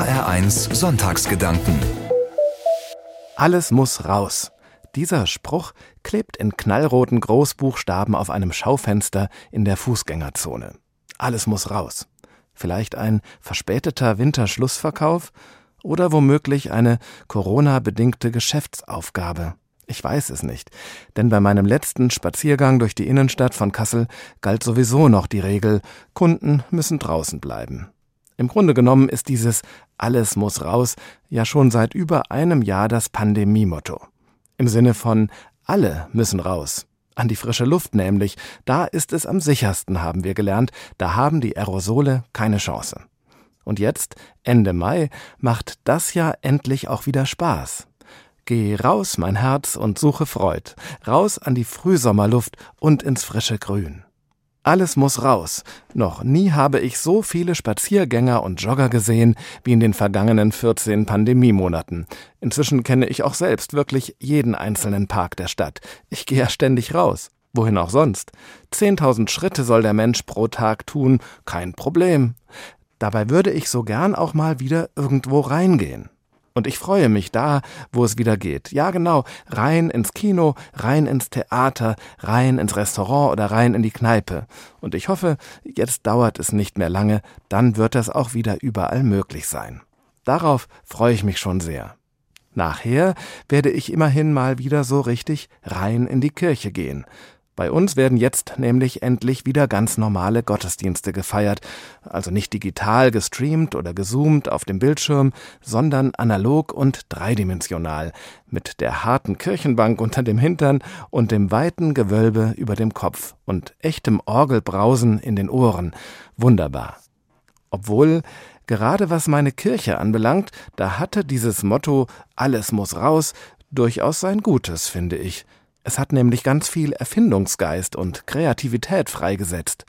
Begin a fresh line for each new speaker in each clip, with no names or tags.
HR1 Sonntagsgedanken.
Alles muss raus. Dieser Spruch klebt in knallroten Großbuchstaben auf einem Schaufenster in der Fußgängerzone. Alles muss raus. Vielleicht ein verspäteter Winterschlussverkauf oder womöglich eine Corona-bedingte Geschäftsaufgabe. Ich weiß es nicht, denn bei meinem letzten Spaziergang durch die Innenstadt von Kassel galt sowieso noch die Regel, Kunden müssen draußen bleiben. Im Grunde genommen ist dieses Alles muss raus ja schon seit über einem Jahr das Pandemiemotto. Im Sinne von Alle müssen raus. An die frische Luft nämlich, da ist es am sichersten, haben wir gelernt, da haben die Aerosole keine Chance. Und jetzt, Ende Mai, macht das ja endlich auch wieder Spaß. Geh raus, mein Herz, und suche Freud, raus an die Frühsommerluft und ins frische Grün. Alles muss raus. Noch nie habe ich so viele Spaziergänger und Jogger gesehen wie in den vergangenen 14 Pandemiemonaten. Inzwischen kenne ich auch selbst wirklich jeden einzelnen Park der Stadt. Ich gehe ja ständig raus. Wohin auch sonst. Zehntausend Schritte soll der Mensch pro Tag tun, kein Problem. Dabei würde ich so gern auch mal wieder irgendwo reingehen. Und ich freue mich da, wo es wieder geht. Ja, genau, rein ins Kino, rein ins Theater, rein ins Restaurant oder rein in die Kneipe. Und ich hoffe, jetzt dauert es nicht mehr lange, dann wird das auch wieder überall möglich sein. Darauf freue ich mich schon sehr. Nachher werde ich immerhin mal wieder so richtig rein in die Kirche gehen. Bei uns werden jetzt nämlich endlich wieder ganz normale Gottesdienste gefeiert, also nicht digital gestreamt oder gezoomt auf dem Bildschirm, sondern analog und dreidimensional, mit der harten Kirchenbank unter dem Hintern und dem weiten Gewölbe über dem Kopf und echtem Orgelbrausen in den Ohren. Wunderbar. Obwohl, gerade was meine Kirche anbelangt, da hatte dieses Motto Alles muss raus durchaus sein Gutes, finde ich. Es hat nämlich ganz viel Erfindungsgeist und Kreativität freigesetzt.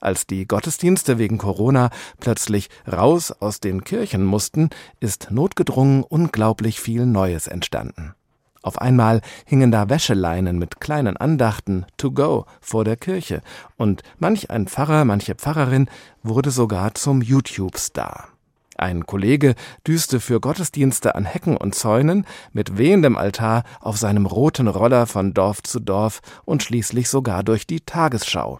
Als die Gottesdienste wegen Corona plötzlich raus aus den Kirchen mussten, ist notgedrungen unglaublich viel Neues entstanden. Auf einmal hingen da Wäscheleinen mit kleinen Andachten to go vor der Kirche, und manch ein Pfarrer, manche Pfarrerin wurde sogar zum YouTube-Star. Ein Kollege düste für Gottesdienste an Hecken und Zäunen mit wehendem Altar auf seinem roten Roller von Dorf zu Dorf und schließlich sogar durch die Tagesschau.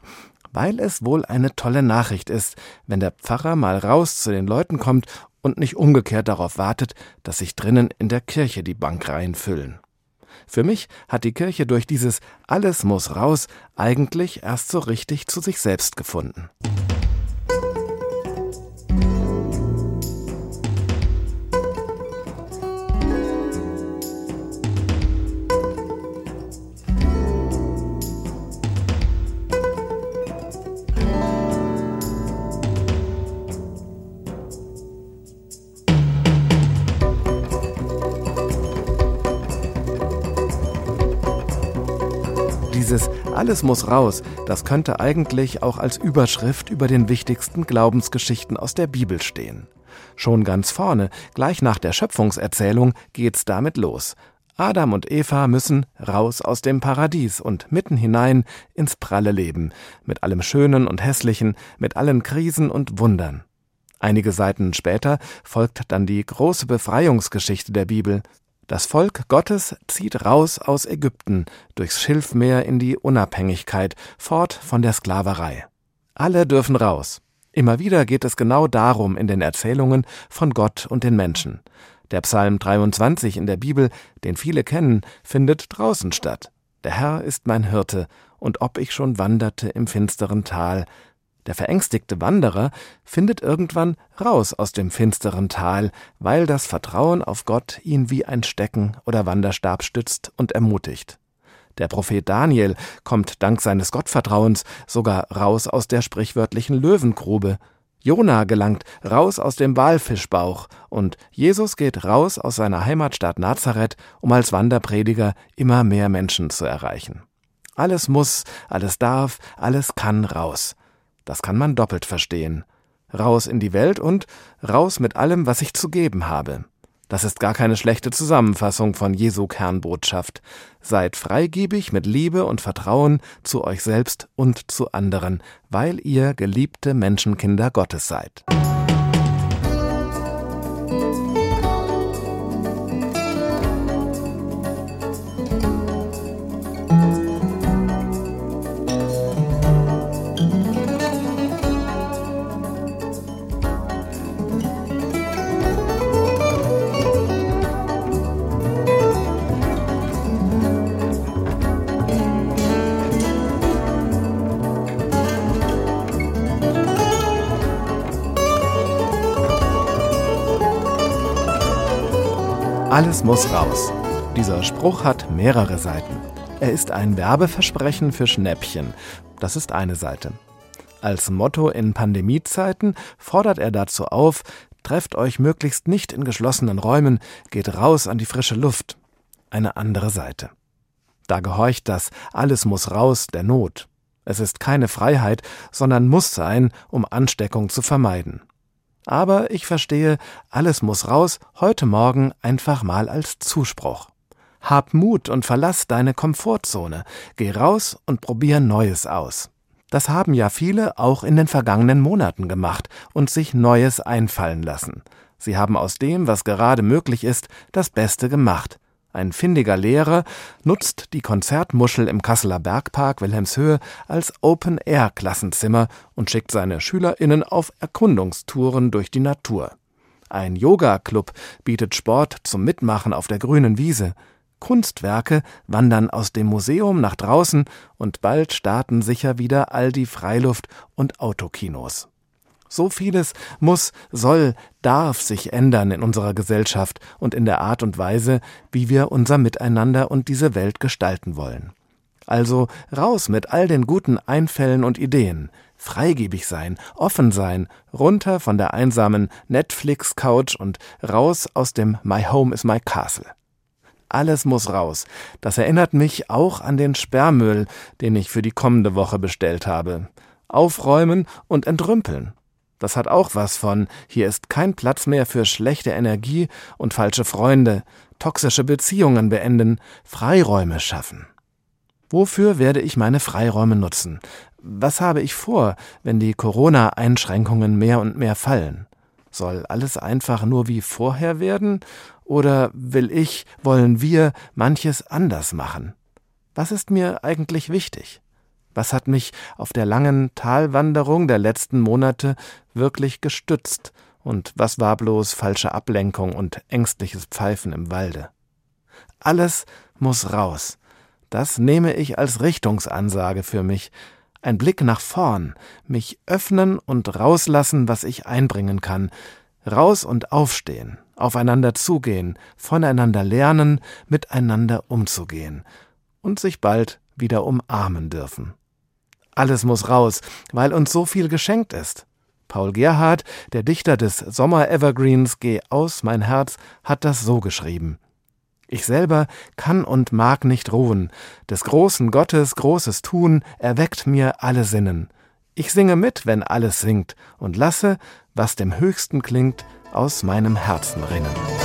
Weil es wohl eine tolle Nachricht ist, wenn der Pfarrer mal raus zu den Leuten kommt und nicht umgekehrt darauf wartet, dass sich drinnen in der Kirche die Bankreihen füllen. Für mich hat die Kirche durch dieses Alles muss raus eigentlich erst so richtig zu sich selbst gefunden. Alles muss raus, das könnte eigentlich auch als Überschrift über den wichtigsten Glaubensgeschichten aus der Bibel stehen. Schon ganz vorne, gleich nach der Schöpfungserzählung, geht's damit los. Adam und Eva müssen raus aus dem Paradies und mitten hinein ins pralle Leben, mit allem Schönen und Hässlichen, mit allen Krisen und Wundern. Einige Seiten später folgt dann die große Befreiungsgeschichte der Bibel, das Volk Gottes zieht raus aus Ägypten, durchs Schilfmeer in die Unabhängigkeit, fort von der Sklaverei. Alle dürfen raus. Immer wieder geht es genau darum in den Erzählungen von Gott und den Menschen. Der Psalm 23 in der Bibel, den viele kennen, findet draußen statt. Der Herr ist mein Hirte, und ob ich schon wanderte im finsteren Tal, der verängstigte Wanderer findet irgendwann raus aus dem finsteren Tal, weil das Vertrauen auf Gott ihn wie ein Stecken oder Wanderstab stützt und ermutigt. Der Prophet Daniel kommt dank seines Gottvertrauens sogar raus aus der sprichwörtlichen Löwengrube. Jona gelangt raus aus dem Walfischbauch und Jesus geht raus aus seiner Heimatstadt Nazareth, um als Wanderprediger immer mehr Menschen zu erreichen. Alles muss, alles darf, alles kann raus. Das kann man doppelt verstehen. Raus in die Welt und raus mit allem, was ich zu geben habe. Das ist gar keine schlechte Zusammenfassung von Jesu Kernbotschaft. Seid freigebig mit Liebe und Vertrauen zu euch selbst und zu anderen, weil ihr geliebte Menschenkinder Gottes seid. Alles muss raus. Dieser Spruch hat mehrere Seiten. Er ist ein Werbeversprechen für Schnäppchen. Das ist eine Seite. Als Motto in Pandemiezeiten fordert er dazu auf, trefft euch möglichst nicht in geschlossenen Räumen, geht raus an die frische Luft. Eine andere Seite. Da gehorcht das Alles muss raus der Not. Es ist keine Freiheit, sondern muss sein, um Ansteckung zu vermeiden. Aber ich verstehe, alles muss raus, heute Morgen einfach mal als Zuspruch. Hab Mut und verlass deine Komfortzone. Geh raus und probier Neues aus. Das haben ja viele auch in den vergangenen Monaten gemacht und sich Neues einfallen lassen. Sie haben aus dem, was gerade möglich ist, das Beste gemacht. Ein findiger Lehrer nutzt die Konzertmuschel im Kasseler Bergpark Wilhelmshöhe als Open-Air-Klassenzimmer und schickt seine SchülerInnen auf Erkundungstouren durch die Natur. Ein Yoga-Club bietet Sport zum Mitmachen auf der grünen Wiese. Kunstwerke wandern aus dem Museum nach draußen und bald starten sicher wieder all die Freiluft- und Autokinos. So vieles muss, soll, darf sich ändern in unserer Gesellschaft und in der Art und Weise, wie wir unser Miteinander und diese Welt gestalten wollen. Also raus mit all den guten Einfällen und Ideen, freigebig sein, offen sein, runter von der einsamen Netflix-Couch und raus aus dem My Home is my Castle. Alles muss raus. Das erinnert mich auch an den Sperrmüll, den ich für die kommende Woche bestellt habe. Aufräumen und entrümpeln. Das hat auch was von, hier ist kein Platz mehr für schlechte Energie und falsche Freunde, toxische Beziehungen beenden, Freiräume schaffen. Wofür werde ich meine Freiräume nutzen? Was habe ich vor, wenn die Corona-Einschränkungen mehr und mehr fallen? Soll alles einfach nur wie vorher werden? Oder will ich, wollen wir manches anders machen? Was ist mir eigentlich wichtig? Was hat mich auf der langen Talwanderung der letzten Monate wirklich gestützt, und was war bloß falsche Ablenkung und ängstliches Pfeifen im Walde? Alles muss raus. Das nehme ich als Richtungsansage für mich. Ein Blick nach vorn, mich öffnen und rauslassen, was ich einbringen kann. Raus und aufstehen, aufeinander zugehen, voneinander lernen, miteinander umzugehen und sich bald wieder umarmen dürfen. Alles muss raus, weil uns so viel geschenkt ist. Paul Gerhardt, der Dichter des Sommer-Evergreens Geh aus, mein Herz, hat das so geschrieben. Ich selber kann und mag nicht ruhen. Des großen Gottes großes Tun erweckt mir alle Sinnen. Ich singe mit, wenn alles singt, und lasse, was dem Höchsten klingt, aus meinem Herzen rinnen.